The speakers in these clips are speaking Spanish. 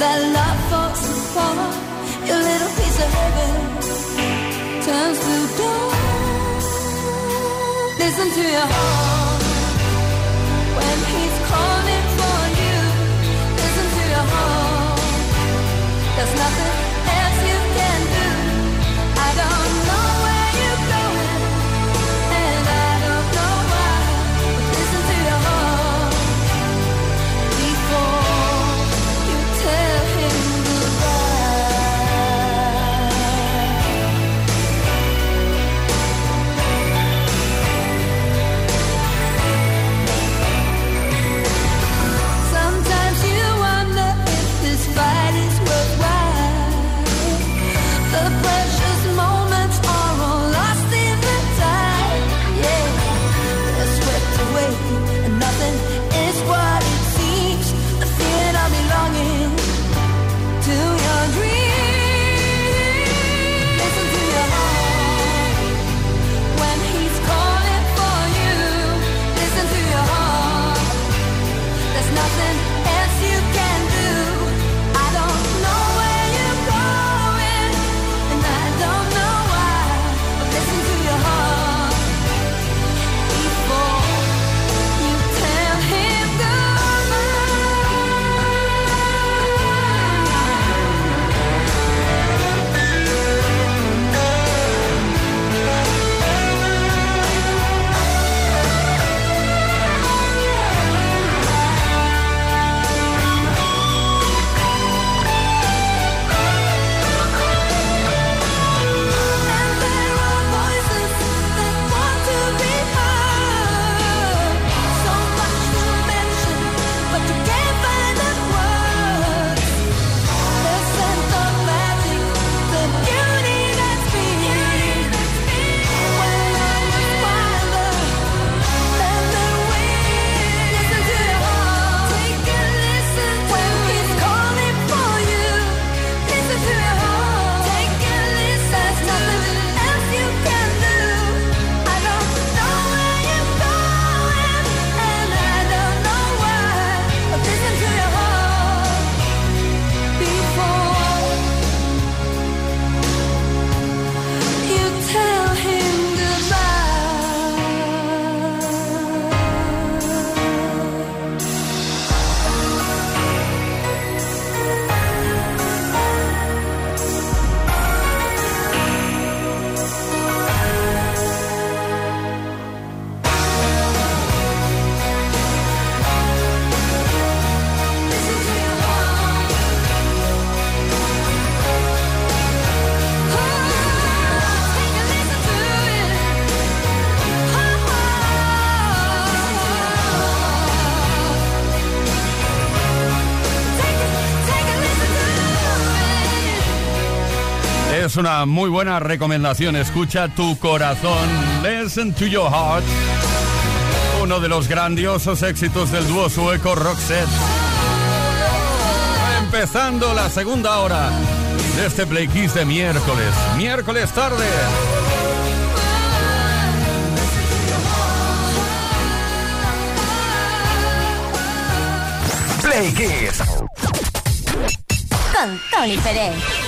that love falls apart, your little piece of heaven turns to dust. Listen to your heart. Una muy buena recomendación. Escucha tu corazón. Listen to your heart. Uno de los grandiosos éxitos del dúo sueco Roxette. Empezando la segunda hora de este Play Kiss de miércoles. Miércoles tarde. Play Kiss. Con Tony Pérez.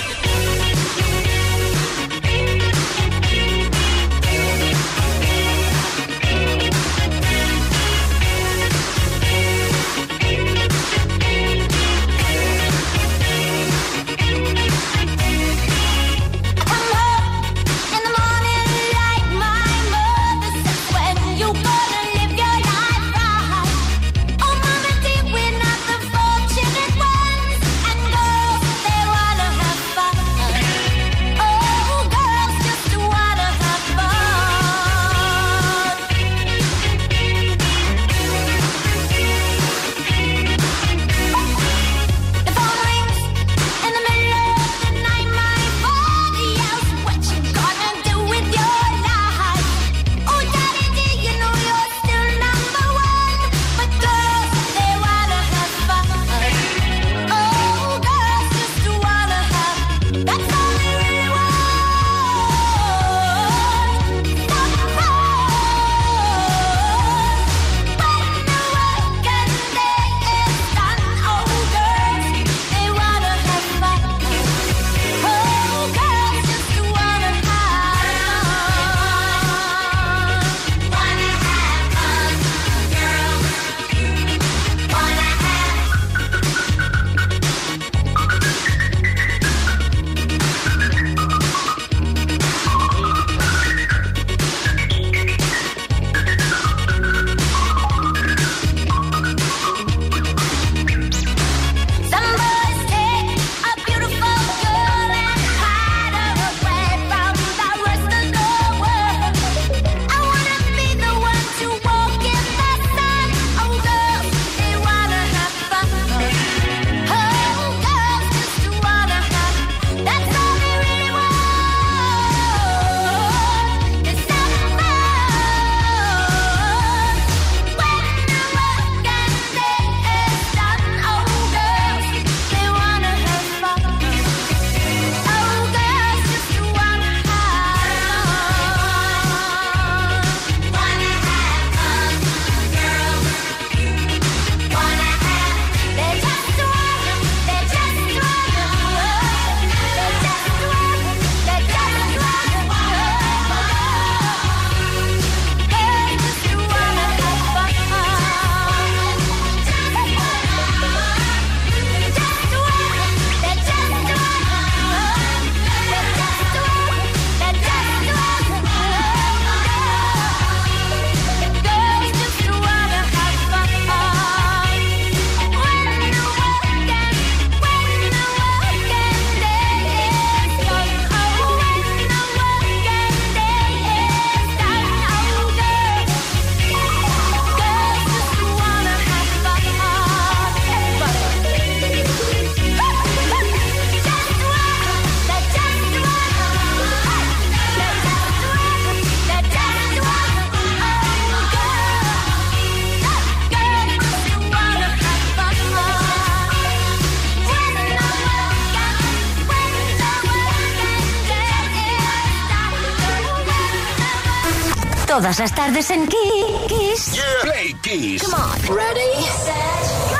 Todas las tardes en Kiss. Play Kiss. Come on. Ready, set, go.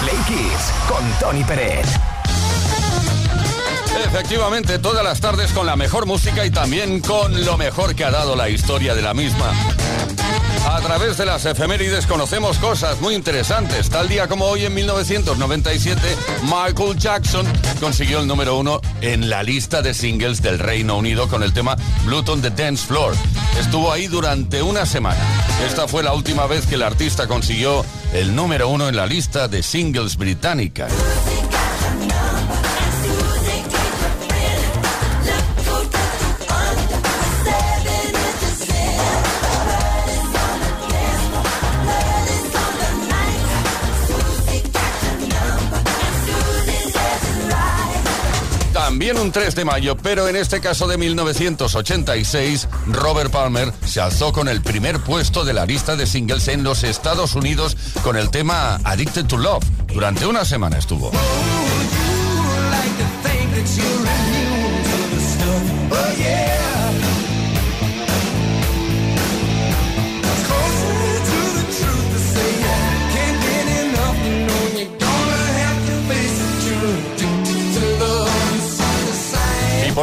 Play Kiss con Tony Pérez. Efectivamente, todas las tardes con la mejor música y también con lo mejor que ha dado la historia de la misma. A través de las efemérides conocemos cosas muy interesantes. Tal día como hoy, en 1997, Michael Jackson consiguió el número uno en la lista de singles del Reino Unido con el tema Blood on the Dance Floor. Estuvo ahí durante una semana. Esta fue la última vez que el artista consiguió el número uno en la lista de singles británica. También un 3 de mayo, pero en este caso de 1986, Robert Palmer se alzó con el primer puesto de la lista de singles en los Estados Unidos con el tema Addicted to Love. Durante una semana estuvo. Y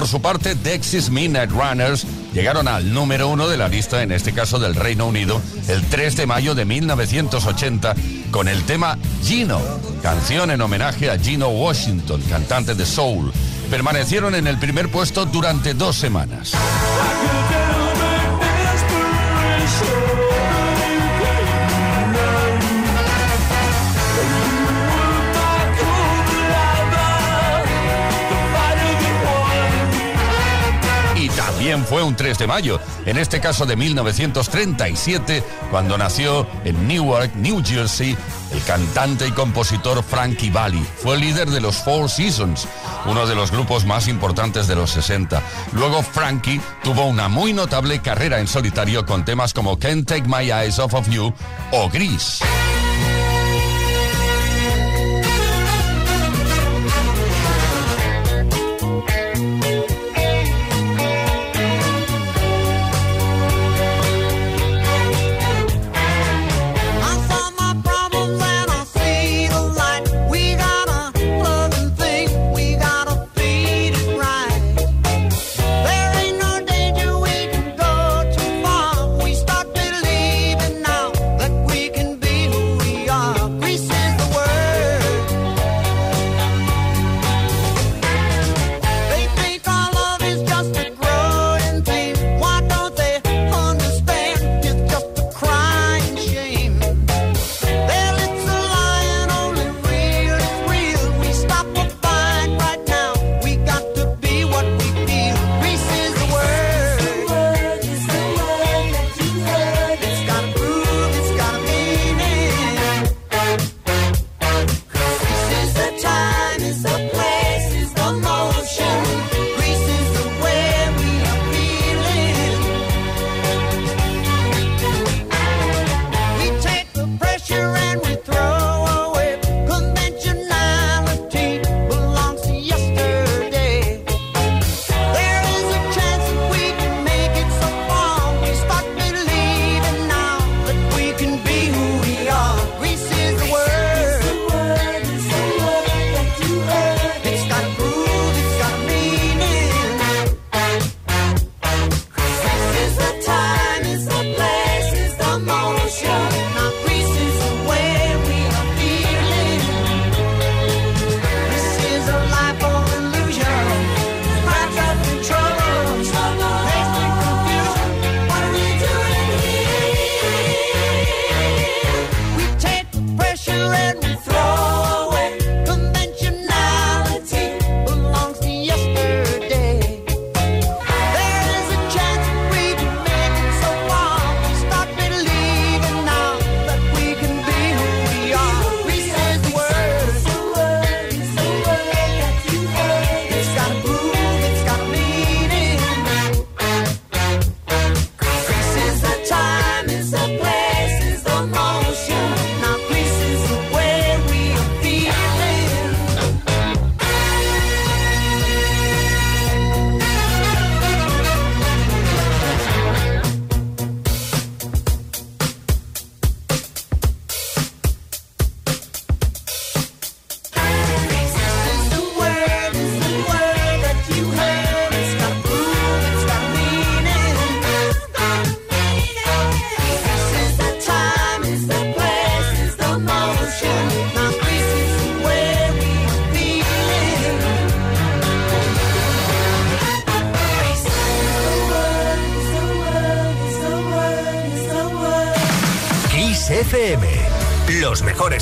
por su parte, Dexys Midnight Runners llegaron al número uno de la lista, en este caso del Reino Unido, el 3 de mayo de 1980, con el tema Gino, canción en homenaje a Gino Washington, cantante de soul. Permanecieron en el primer puesto durante dos semanas. También fue un 3 de mayo, en este caso de 1937, cuando nació en Newark, New Jersey, el cantante y compositor Frankie Valli. Fue líder de los Four Seasons, uno de los grupos más importantes de los 60. Luego Frankie tuvo una muy notable carrera en solitario con temas como Can't Take My Eyes Off of You o Gris.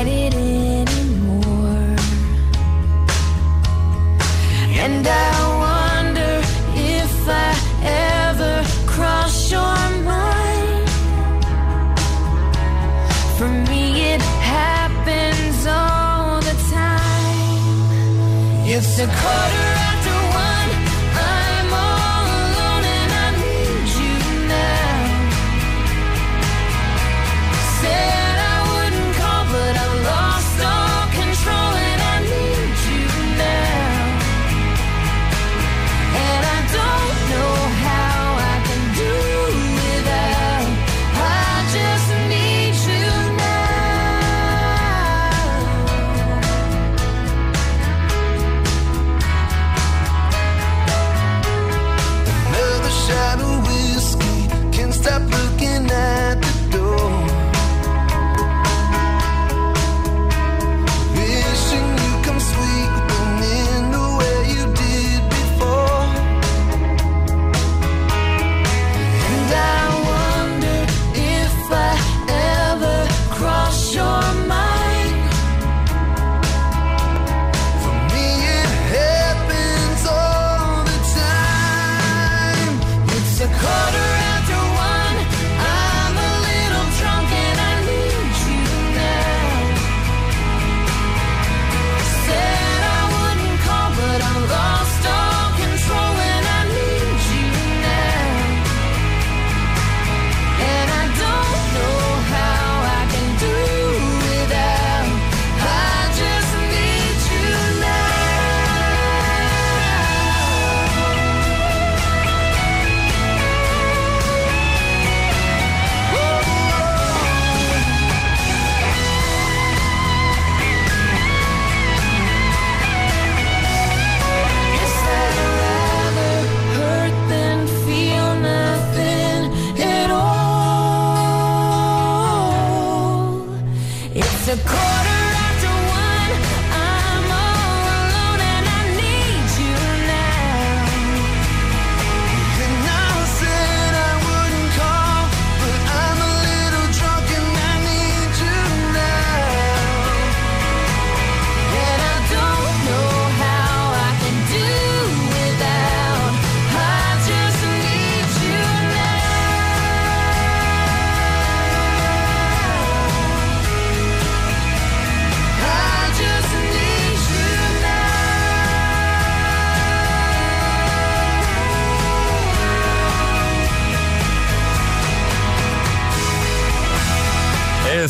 Fight it anymore. And I wonder if I ever cross your mind. For me, it happens all the time. It's a quarter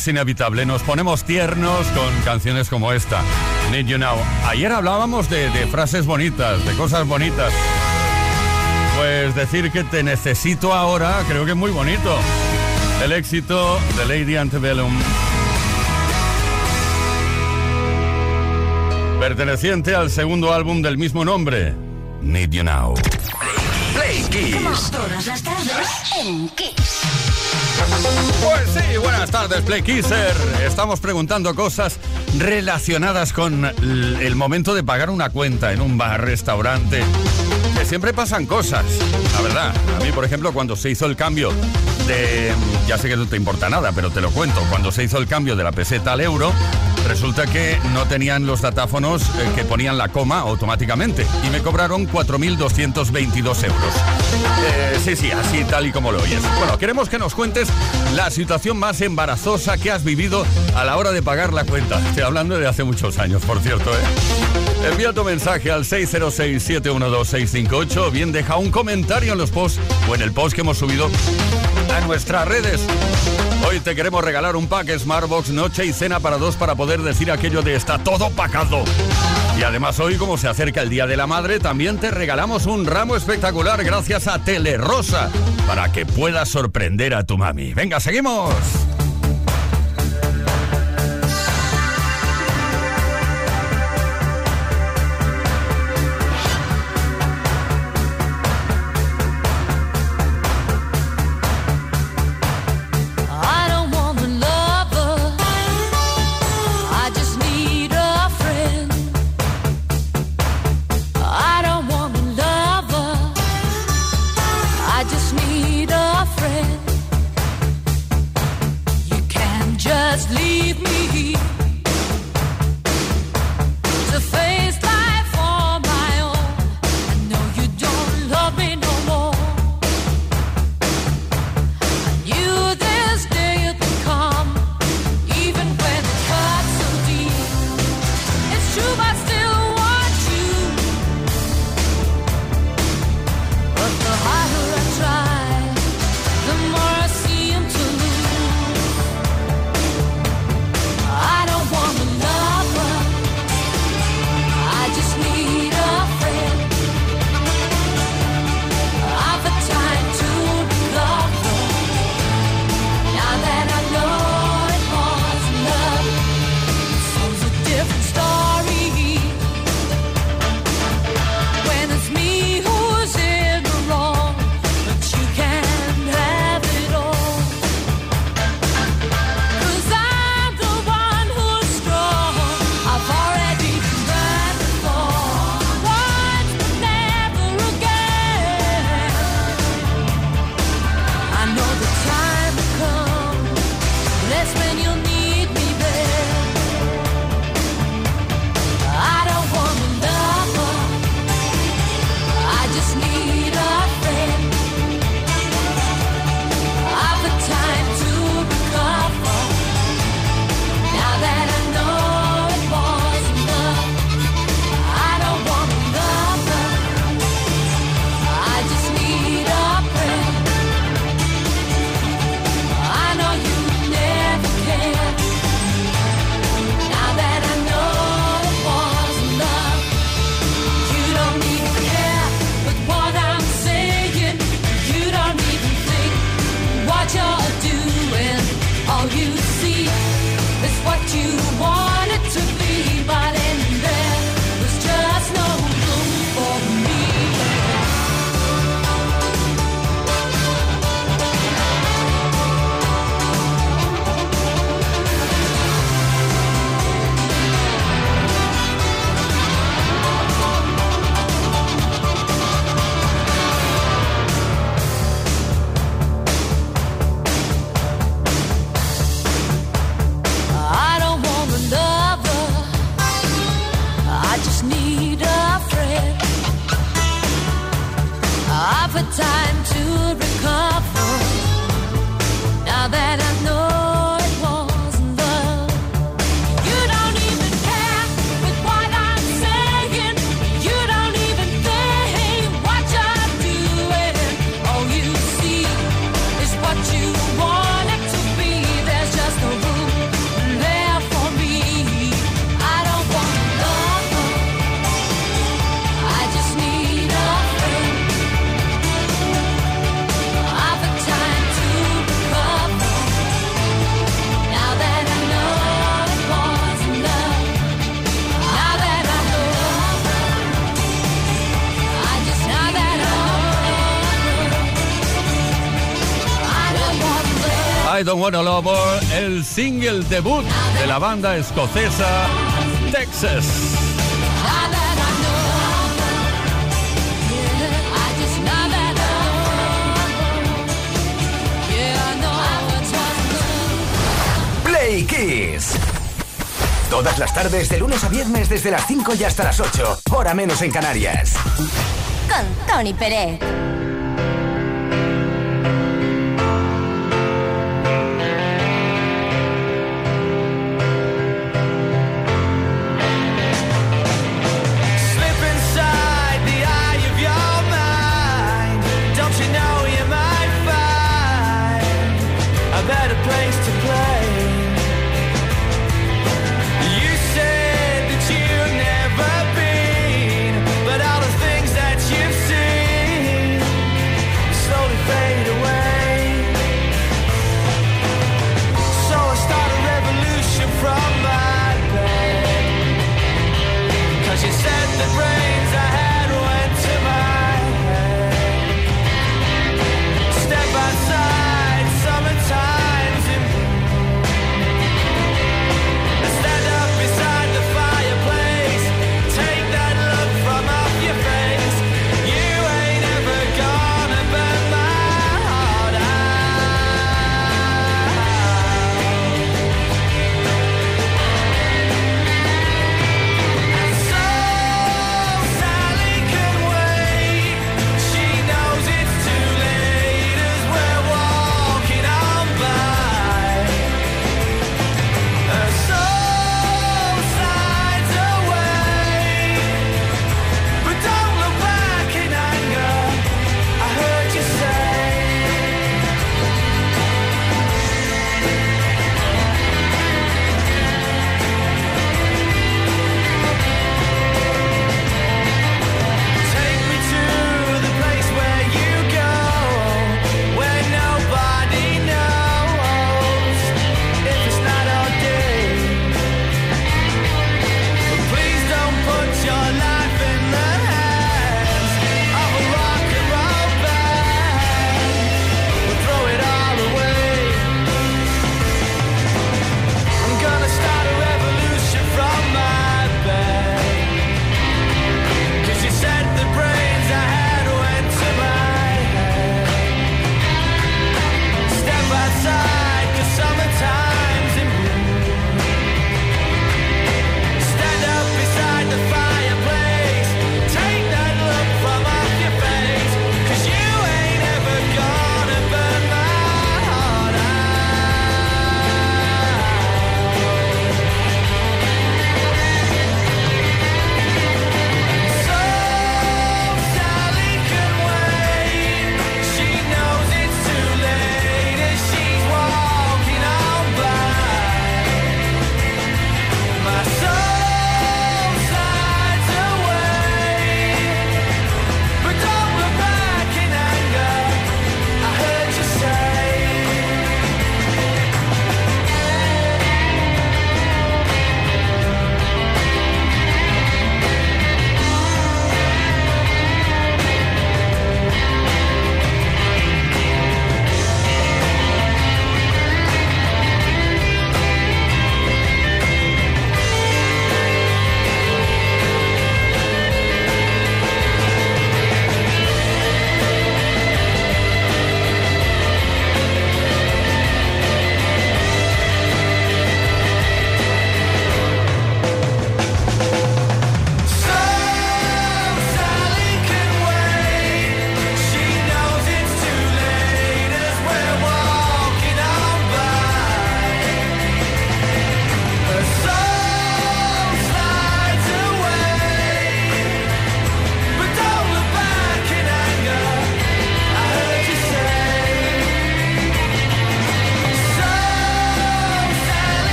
Es inevitable, nos ponemos tiernos con canciones como esta, Need You Now. Ayer hablábamos de, de frases bonitas, de cosas bonitas. Pues decir que te necesito ahora creo que es muy bonito. El éxito de Lady Antebellum. Perteneciente al segundo álbum del mismo nombre, Need You Now. Play Kiss. Todas las tardes en Kiss. Pues sí, buenas tardes, Play Kisser. Estamos preguntando cosas relacionadas con el momento de pagar una cuenta en un bar, restaurante. Siempre pasan cosas, la verdad. A mí, por ejemplo, cuando se hizo el cambio de. Ya sé que no te importa nada, pero te lo cuento. Cuando se hizo el cambio de la peseta al euro, resulta que no tenían los datáfonos eh, que ponían la coma automáticamente. Y me cobraron 4.222 euros. Eh, sí, sí, así tal y como lo oyes. Bueno, queremos que nos cuentes la situación más embarazosa que has vivido a la hora de pagar la cuenta. Estoy hablando de hace muchos años, por cierto. ¿eh? Envía tu mensaje al 628, o bien deja un comentario en los posts o en el post que hemos subido a nuestras redes. Hoy te queremos regalar un pack Smartbox Noche y Cena para dos para poder decir aquello de está todo pacado. Y además hoy, como se acerca el Día de la Madre, también te regalamos un ramo espectacular gracias a Telerosa para que puedas sorprender a tu mami. Venga, seguimos. Don't Wanna Love el single debut de la banda escocesa Texas. Play Kiss. Todas las tardes, de lunes a viernes, desde las 5 y hasta las 8, hora menos en Canarias. Con Tony Pérez.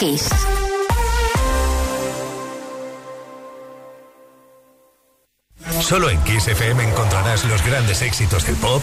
Kiss. Solo en Kiss FM encontrarás los grandes éxitos del pop.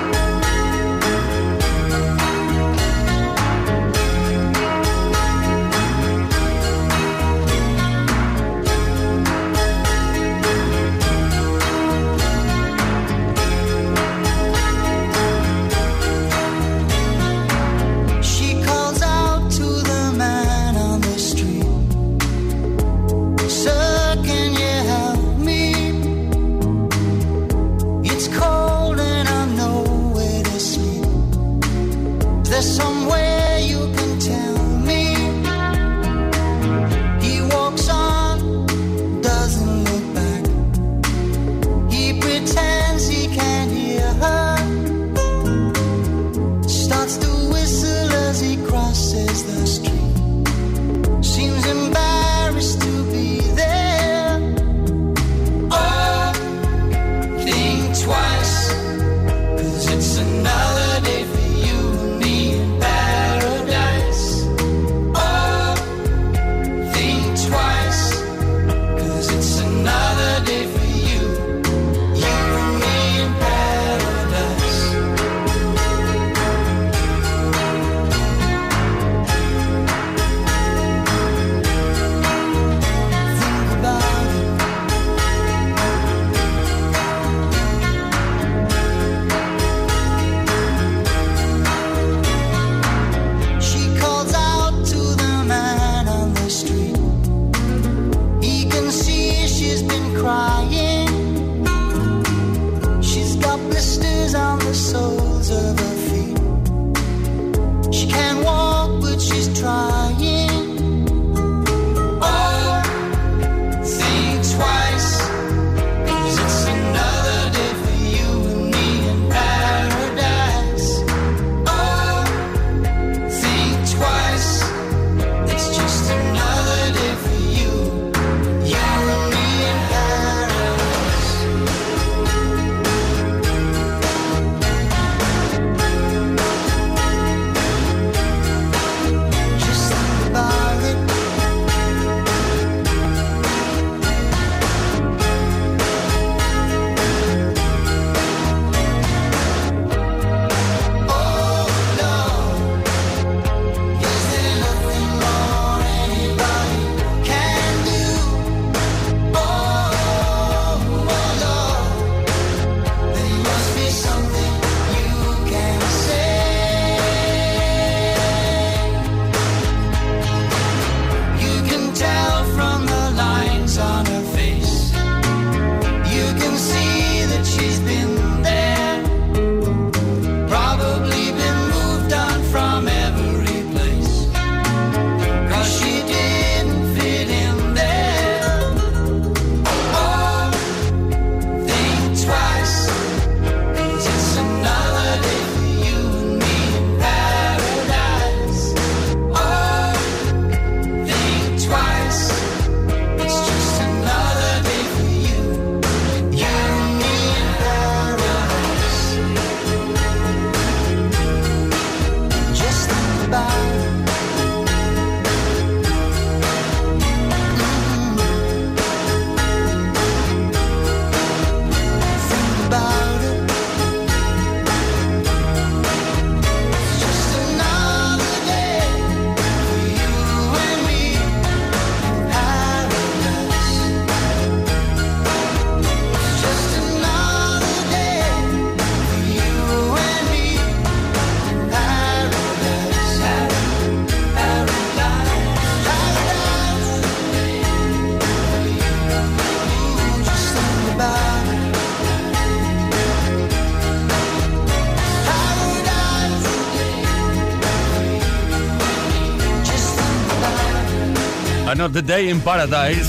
the Day in Paradise.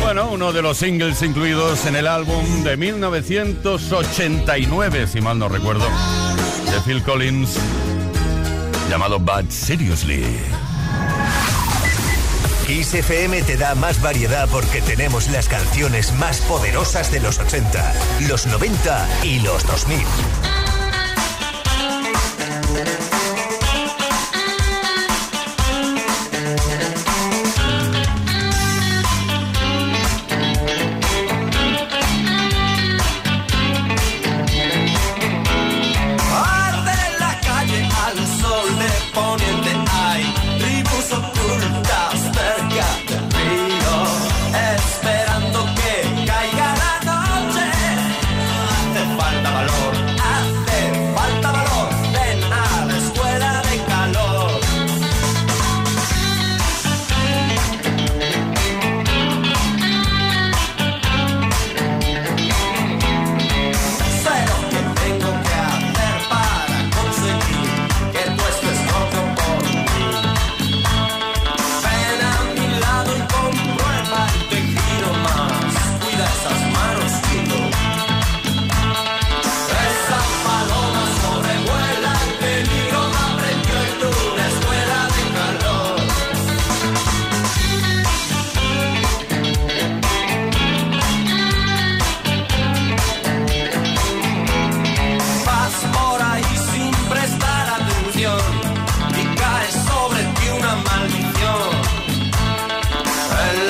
Bueno, uno de los singles incluidos en el álbum de 1989, si mal no recuerdo, de Phil Collins, llamado Bad Seriously. Kiss te da más variedad porque tenemos las canciones más poderosas de los 80, los 90 y los 2000.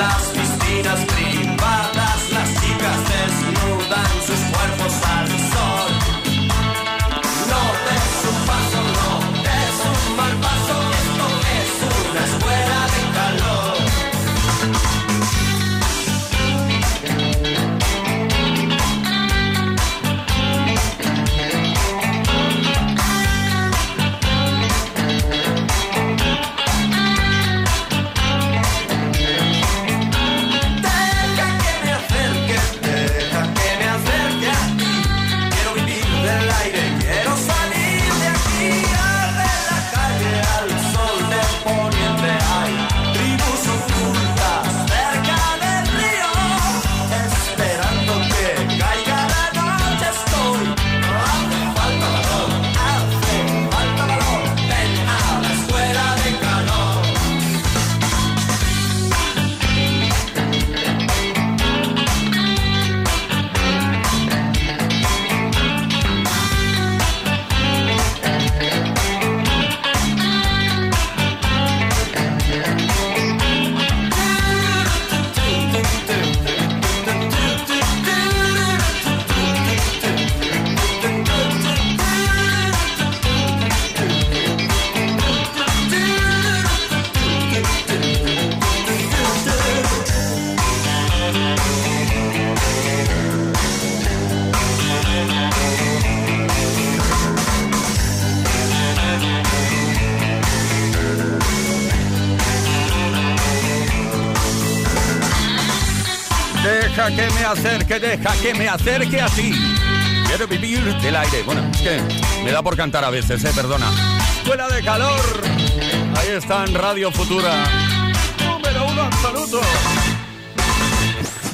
En Deja que me acerque, deja que me acerque a ti. Quiero vivir del aire. Bueno, es que me da por cantar a veces, eh, perdona. Escuela de calor. Ahí está en Radio Futura. Número uno absoluto.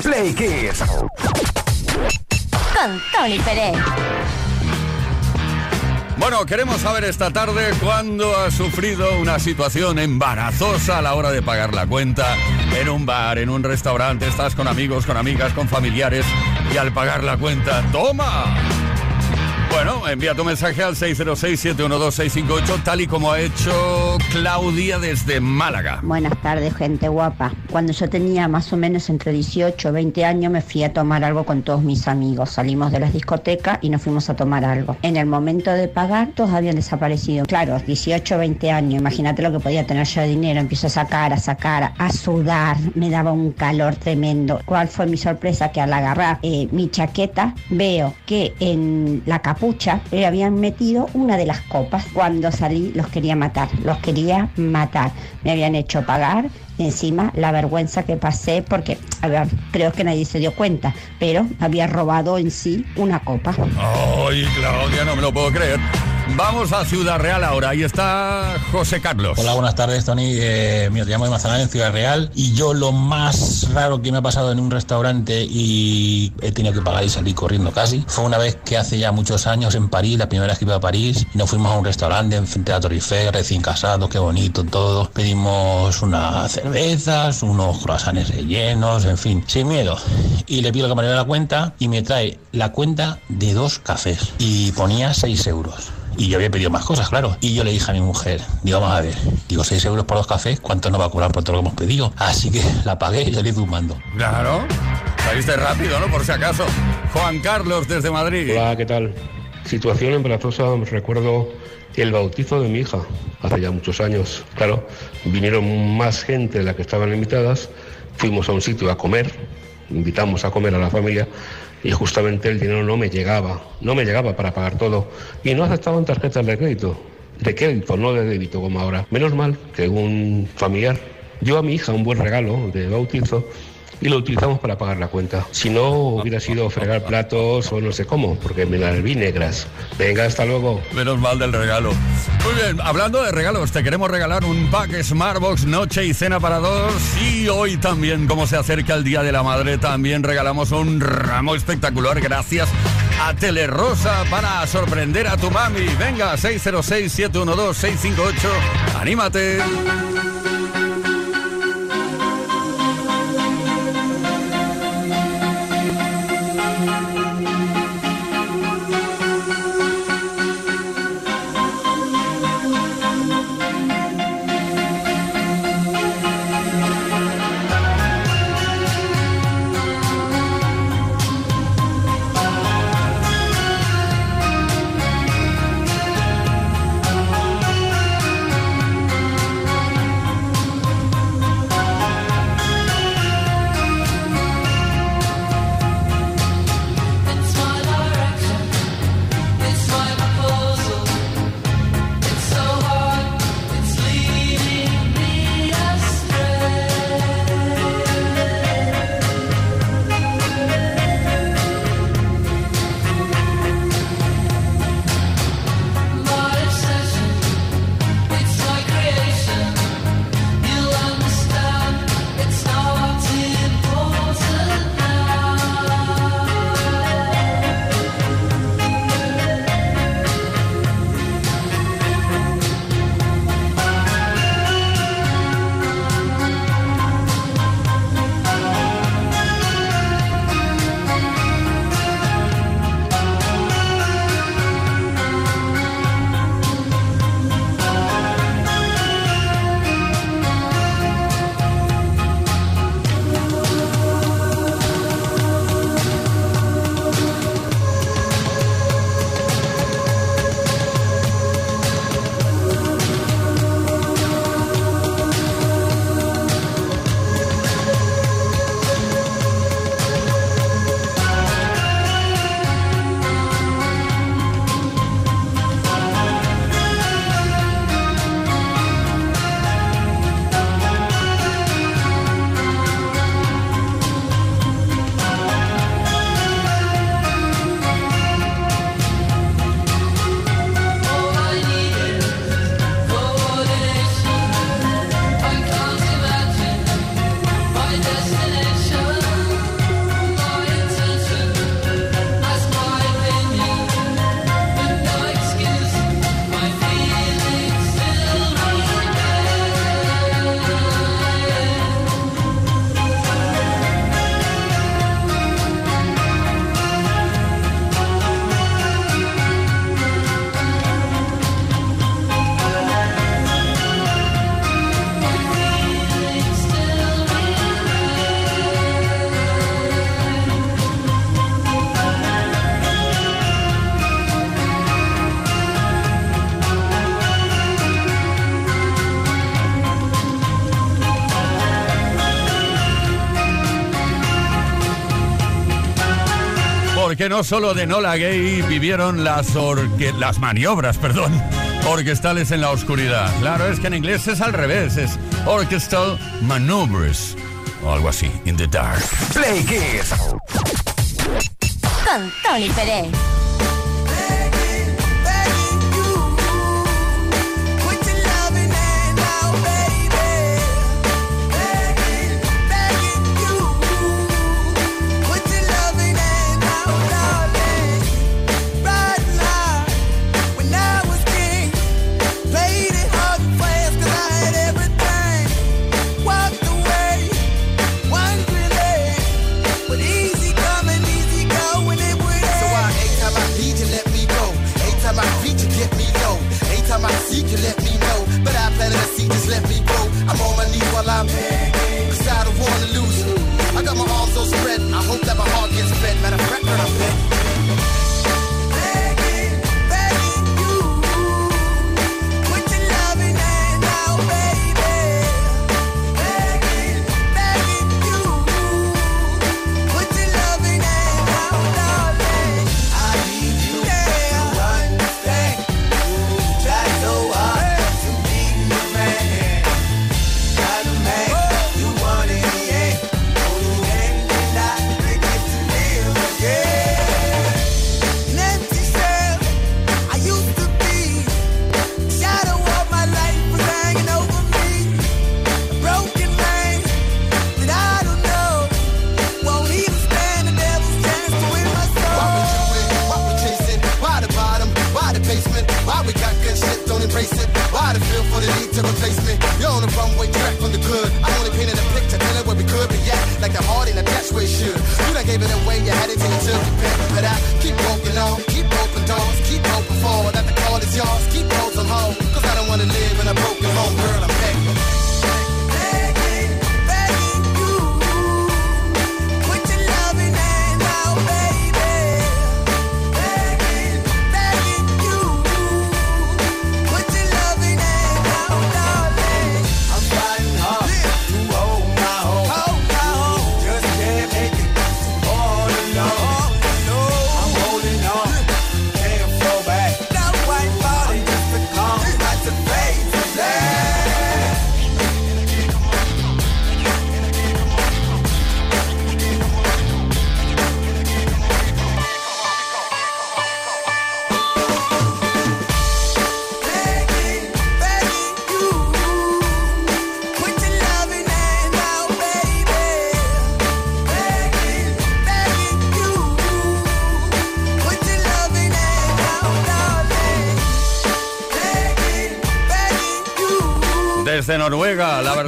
Play Kiss. Con Tony Pérez. Bueno, queremos saber esta tarde cuándo has sufrido una situación embarazosa a la hora de pagar la cuenta en un bar, en un restaurante, estás con amigos, con amigas, con familiares y al pagar la cuenta, ¡toma! Bueno, envía tu mensaje al 606-712-658, tal y como ha hecho Claudia desde Málaga. Buenas tardes, gente guapa. Cuando yo tenía más o menos entre 18 o 20 años me fui a tomar algo con todos mis amigos. Salimos de las discotecas y nos fuimos a tomar algo. En el momento de pagar, todos habían desaparecido. Claro, 18 o 20 años, imagínate lo que podía tener yo de dinero. Empiezo a sacar, a sacar, a sudar. Me daba un calor tremendo. ¿Cuál fue mi sorpresa? Que al agarrar eh, mi chaqueta veo que en la capucha le habían metido una de las copas. Cuando salí los quería matar, los quería matar. Me habían hecho pagar encima la vergüenza que pasé porque, a ver, creo que nadie se dio cuenta, pero había robado en sí una copa. Ay, Claudia, no me lo puedo creer. Vamos a Ciudad Real ahora. Ahí está José Carlos. Hola, buenas tardes, Tony. Eh, te llamo de Mazalán, en Ciudad Real. Y yo lo más raro que me ha pasado en un restaurante y he tenido que pagar y salir corriendo casi, fue una vez que hace ya muchos años en París, la primera vez que iba a París, nos fuimos a un restaurante en frente a la Torre Eiffel, recién casados, qué bonito todo. Pedimos unas cervezas, unos croissants rellenos, en fin, sin miedo. Y le pido al camarero la cuenta y me trae la cuenta de dos cafés. Y ponía 6 euros. Y yo había pedido más cosas, claro. Y yo le dije a mi mujer, digo, vamos a ver, digo, 6 euros por dos cafés, ¿cuánto nos va a cobrar por todo lo que hemos pedido? Así que la pagué y un mando. Claro. Saliste rápido, ¿no? Por si acaso. Juan Carlos desde Madrid. Hola, ¿qué tal? Situación embarazosa, recuerdo el bautizo de mi hija, hace ya muchos años. Claro, vinieron más gente de la que estaban invitadas, fuimos a un sitio a comer, invitamos a comer a la familia y justamente el dinero no me llegaba, no me llegaba para pagar todo y no aceptaban tarjetas de crédito, de crédito, no de débito como ahora. Menos mal que un familiar dio a mi hija un buen regalo de bautizo y lo utilizamos para pagar la cuenta. Si no, hubiera sido fregar platos o no sé cómo, porque me las vi negras. Venga, hasta luego. Menos mal del regalo. Muy bien, hablando de regalos, te queremos regalar un pack Smartbox Noche y Cena para dos. Y hoy también, como se acerca el Día de la Madre, también regalamos un ramo espectacular gracias a Telerosa para sorprender a tu mami. Venga, 606-712-658. ¡Anímate! No solo de Nola Gay vivieron las, orque- las maniobras, perdón, orquestales en la oscuridad. Claro, es que en inglés es al revés, es orchestral maneuvers o algo así, in the dark. Play Kiss. Con Tony Pérez.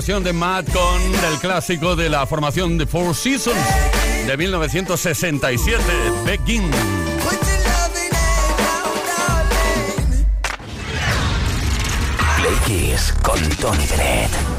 de Matt con el clásico de la formación de Four Seasons de 1967, Begin. Play con Tony Bennett.